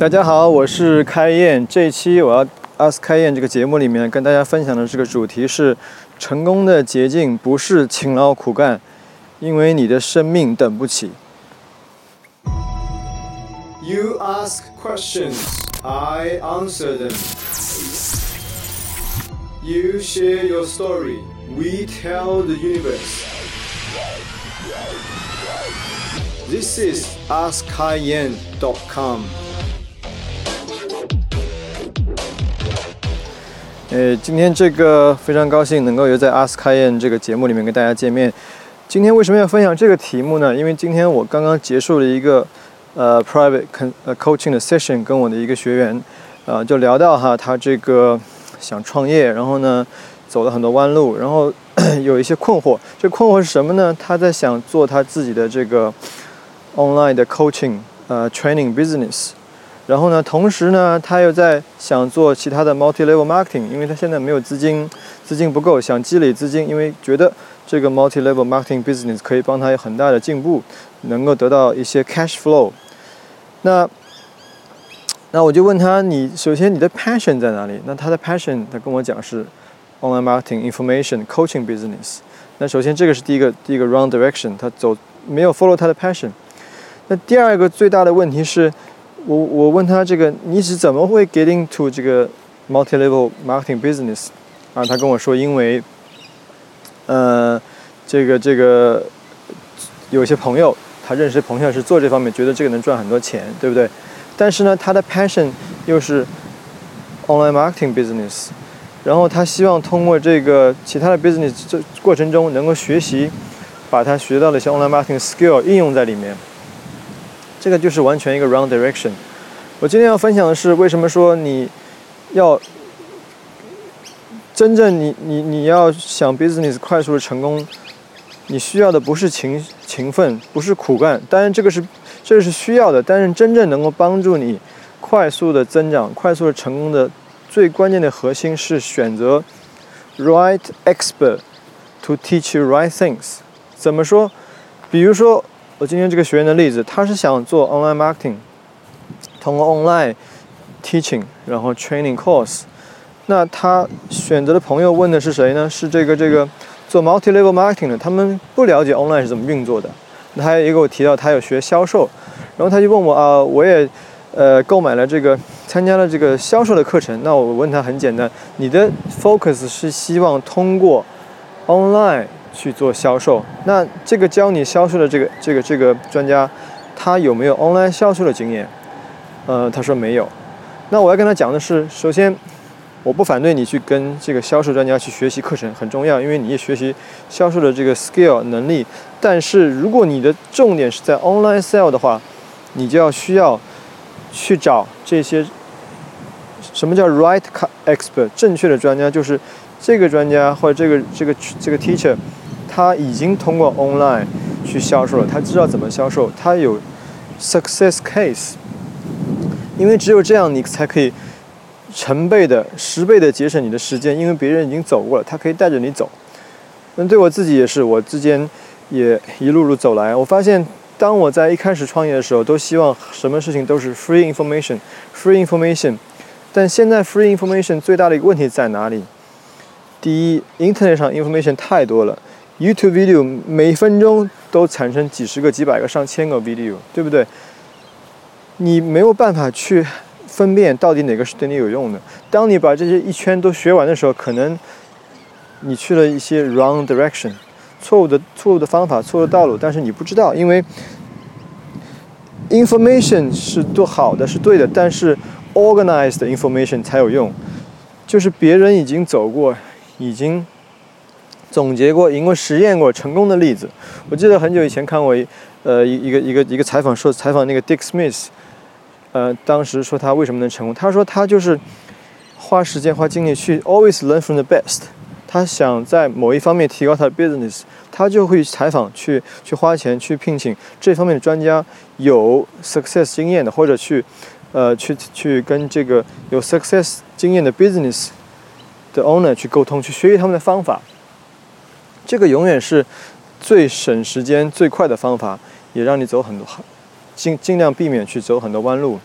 大家好，我是开燕。这一期我要 Ask 开燕这个节目里面跟大家分享的这个主题是：成功的捷径不是勤劳苦干，因为你的生命等不起。You ask questions, I answer them. You share your story, we tell the universe. This is AskKaiYan.com. 呃，今天这个非常高兴能够又在 Ask 开宴这个节目里面跟大家见面。今天为什么要分享这个题目呢？因为今天我刚刚结束了一个呃 private con 呃 coaching 的 session，跟我的一个学员，呃，就聊到哈，他这个想创业，然后呢走了很多弯路，然后 有一些困惑。这困惑是什么呢？他在想做他自己的这个 online 的 coaching 呃 training business。然后呢，同时呢，他又在想做其他的 multi-level marketing，因为他现在没有资金，资金不够，想积累资金，因为觉得这个 multi-level marketing business 可以帮他有很大的进步，能够得到一些 cash flow。那那我就问他，你首先你的 passion 在哪里？那他的 passion，他跟我讲是 online marketing、information、coaching business。那首先这个是第一个第一个 wrong direction，他走没有 follow 他的 passion。那第二个最大的问题是。我我问他这个你是怎么会 getting to 这个 multi-level marketing business 啊？他跟我说，因为呃，这个这个有些朋友，他认识朋友是做这方面，觉得这个能赚很多钱，对不对？但是呢，他的 passion 又是 online marketing business，然后他希望通过这个其他的 business 这过程中能够学习，把他学到的一些 online marketing skill 应用在里面。这个就是完全一个 wrong direction。我今天要分享的是，为什么说你要真正你你你要想 business 快速的成功，你需要的不是勤勤奋，不是苦干，当然这个是这个是需要的，但是真正能够帮助你快速的增长、快速的成功的最关键的核心是选择 right expert to teach you right things。怎么说？比如说。我今天这个学员的例子，他是想做 online marketing，通过 online teaching，然后 training course。那他选择的朋友问的是谁呢？是这个这个做 multi level marketing 的，他们不了解 online 是怎么运作的。他也给我提到他有学销售，然后他就问我啊，我也呃购买了这个参加了这个销售的课程。那我问他很简单，你的 focus 是希望通过 online。去做销售，那这个教你销售的这个这个这个专家，他有没有 online 销售的经验？呃，他说没有。那我要跟他讲的是，首先，我不反对你去跟这个销售专家去学习课程，很重要，因为你也学习销售的这个 skill 能力。但是如果你的重点是在 online sell 的话，你就要需要去找这些什么叫 right expert 正确的专家，就是这个专家或者这个这个这个 teacher。他已经通过 online 去销售了，他知道怎么销售，他有 success case，因为只有这样，你才可以成倍的、十倍的节省你的时间，因为别人已经走过了，他可以带着你走。那对我自己也是，我之间也一路路走来，我发现，当我在一开始创业的时候，都希望什么事情都是 free information，free information，但现在 free information 最大的一个问题在哪里？第一，internet 上 information 太多了。YouTube video 每分钟都产生几十个、几百个、上千个 video，对不对？你没有办法去分辨到底哪个是对你有用的。当你把这些一圈都学完的时候，可能你去了一些 wrong direction，错误的、错误的方法、错误的道路，但是你不知道，因为 information 是多好的、是对的，但是 organized information 才有用，就是别人已经走过，已经。总结过、因为实验过成功的例子，我记得很久以前看过一，呃，一一个一个一个采访，说采访那个 Dick Smith，呃，当时说他为什么能成功，他说他就是花时间、花精力去 always learn from the best，他想在某一方面提高他的 business，他就会采访、去去花钱、去聘请这方面的专家，有 success 经验的，或者去，呃，去去跟这个有 success 经验的 business 的 owner 去沟通，去学习他们的方法。这个永远是最省时间、最快的方法，也让你走很多，尽尽量避免去走很多弯路。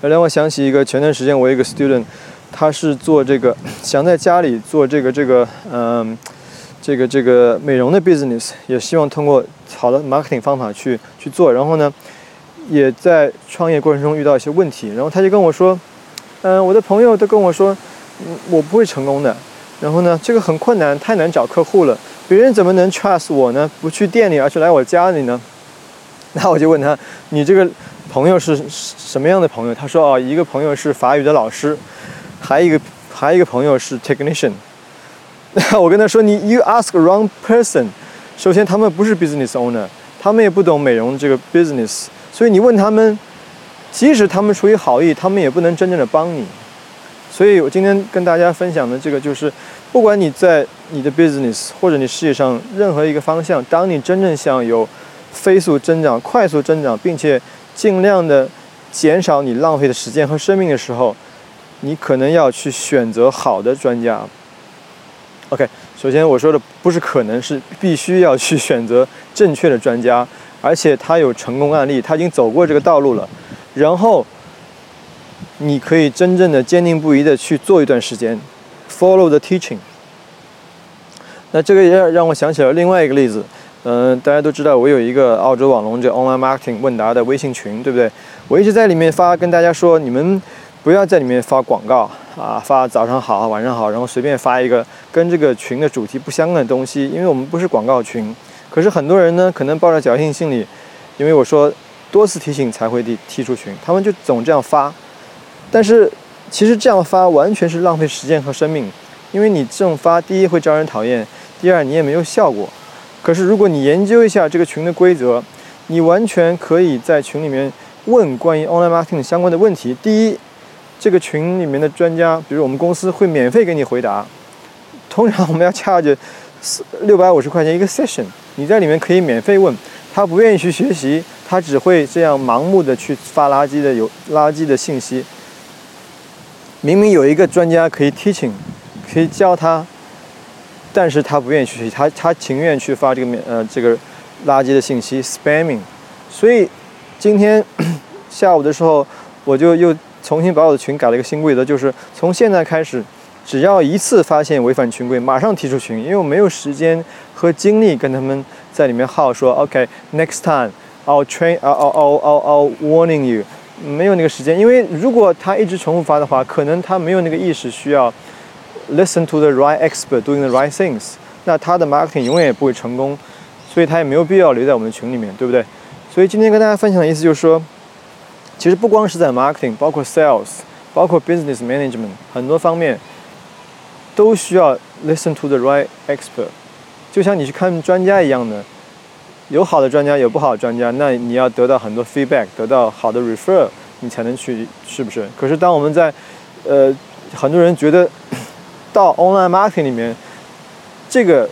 让我想起一个前段时间我一个 student，他是做这个 想在家里做这个这个嗯。这个这个美容的 business 也希望通过好的 marketing 方法去去做，然后呢，也在创业过程中遇到一些问题，然后他就跟我说，嗯，我的朋友都跟我说，嗯，我不会成功的，然后呢，这个很困难，太难找客户了，别人怎么能 trust 我呢？不去店里，而是来我家里呢？那我就问他，你这个朋友是什么样的朋友？他说，哦，一个朋友是法语的老师，还一个还一个朋友是 technician。那我跟他说：“你 you ask wrong person。首先，他们不是 business owner，他们也不懂美容这个 business，所以你问他们，即使他们出于好意，他们也不能真正的帮你。所以我今天跟大家分享的这个就是，不管你在你的 business 或者你事业上任何一个方向，当你真正想有飞速增长、快速增长，并且尽量的减少你浪费的时间和生命的时候，你可能要去选择好的专家。” OK，首先我说的不是可能是必须要去选择正确的专家，而且他有成功案例，他已经走过这个道路了。然后你可以真正的坚定不移的去做一段时间，follow the teaching。那这个也让我想起了另外一个例子，嗯，大家都知道我有一个澳洲网龙这 online marketing 问答的微信群，对不对？我一直在里面发跟大家说，你们。不要在里面发广告啊，发早上好，晚上好，然后随便发一个跟这个群的主题不相关的东西，因为我们不是广告群。可是很多人呢，可能抱着侥幸心理，因为我说多次提醒才会踢踢出群，他们就总这样发。但是其实这样发完全是浪费时间和生命，因为你这种发，第一会招人讨厌，第二你也没有效果。可是如果你研究一下这个群的规则，你完全可以在群里面问关于 online marketing 相关的问题。第一。这个群里面的专家，比如我们公司会免费给你回答。通常我们要 charge 四六百五十块钱一个 session，你在里面可以免费问。他不愿意去学习，他只会这样盲目的去发垃圾的有垃圾的信息。明明有一个专家可以 teaching，可以教他，但是他不愿意去学习，他他情愿去发这个免呃这个垃圾的信息 spamming。所以今天 下午的时候，我就又。重新把我的群改了一个新规则，就是从现在开始，只要一次发现违反群规，马上踢出群，因为我没有时间和精力跟他们在里面耗说，OK，next time，I'll train，I'll I'll I'll I'll warning you，没有那个时间，因为如果他一直重复发的话，可能他没有那个意识需要 listen to the right expert doing the right things，那他的 marketing 永远也不会成功，所以他也没有必要留在我们的群里面，对不对？所以今天跟大家分享的意思就是说。其实不光是在 marketing，包括 sales，包括 business management，很多方面都需要 listen to the right expert。就像你去看专家一样的，有好的专家，有不好的专家，那你要得到很多 feedback，得到好的 refer，你才能去，是不是？可是当我们在，呃，很多人觉得到 online marketing 里面，这个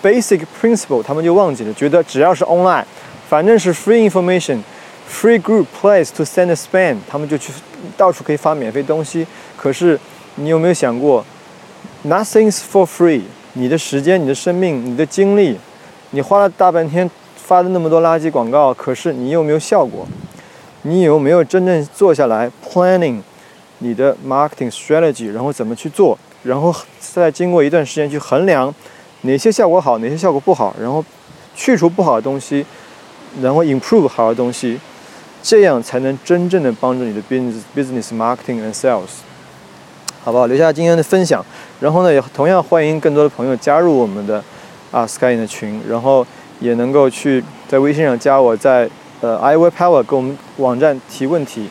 basic principle 他们就忘记了，觉得只要是 online，反正是 free information。Free group place to send a spam，他们就去到处可以发免费东西。可是你有没有想过，Nothing's for free。你的时间、你的生命、你的精力，你花了大半天发的那么多垃圾广告，可是你有没有效果？你有没有真正坐下来 planning 你的 marketing strategy，然后怎么去做？然后再经过一段时间去衡量哪些效果好，哪些效果不好，然后去除不好的东西，然后 improve 好的东西。这样才能真正的帮助你的 business business marketing and sales，好不好？留下今天的分享，然后呢，也同样欢迎更多的朋友加入我们的啊 Sky 的群，然后也能够去在微信上加我，在呃 iway Power 给我们网站提问题。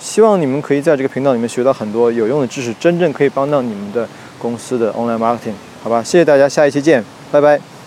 希望你们可以在这个频道里面学到很多有用的知识，真正可以帮到你们的公司的 online marketing，好吧？谢谢大家，下一期见，拜拜。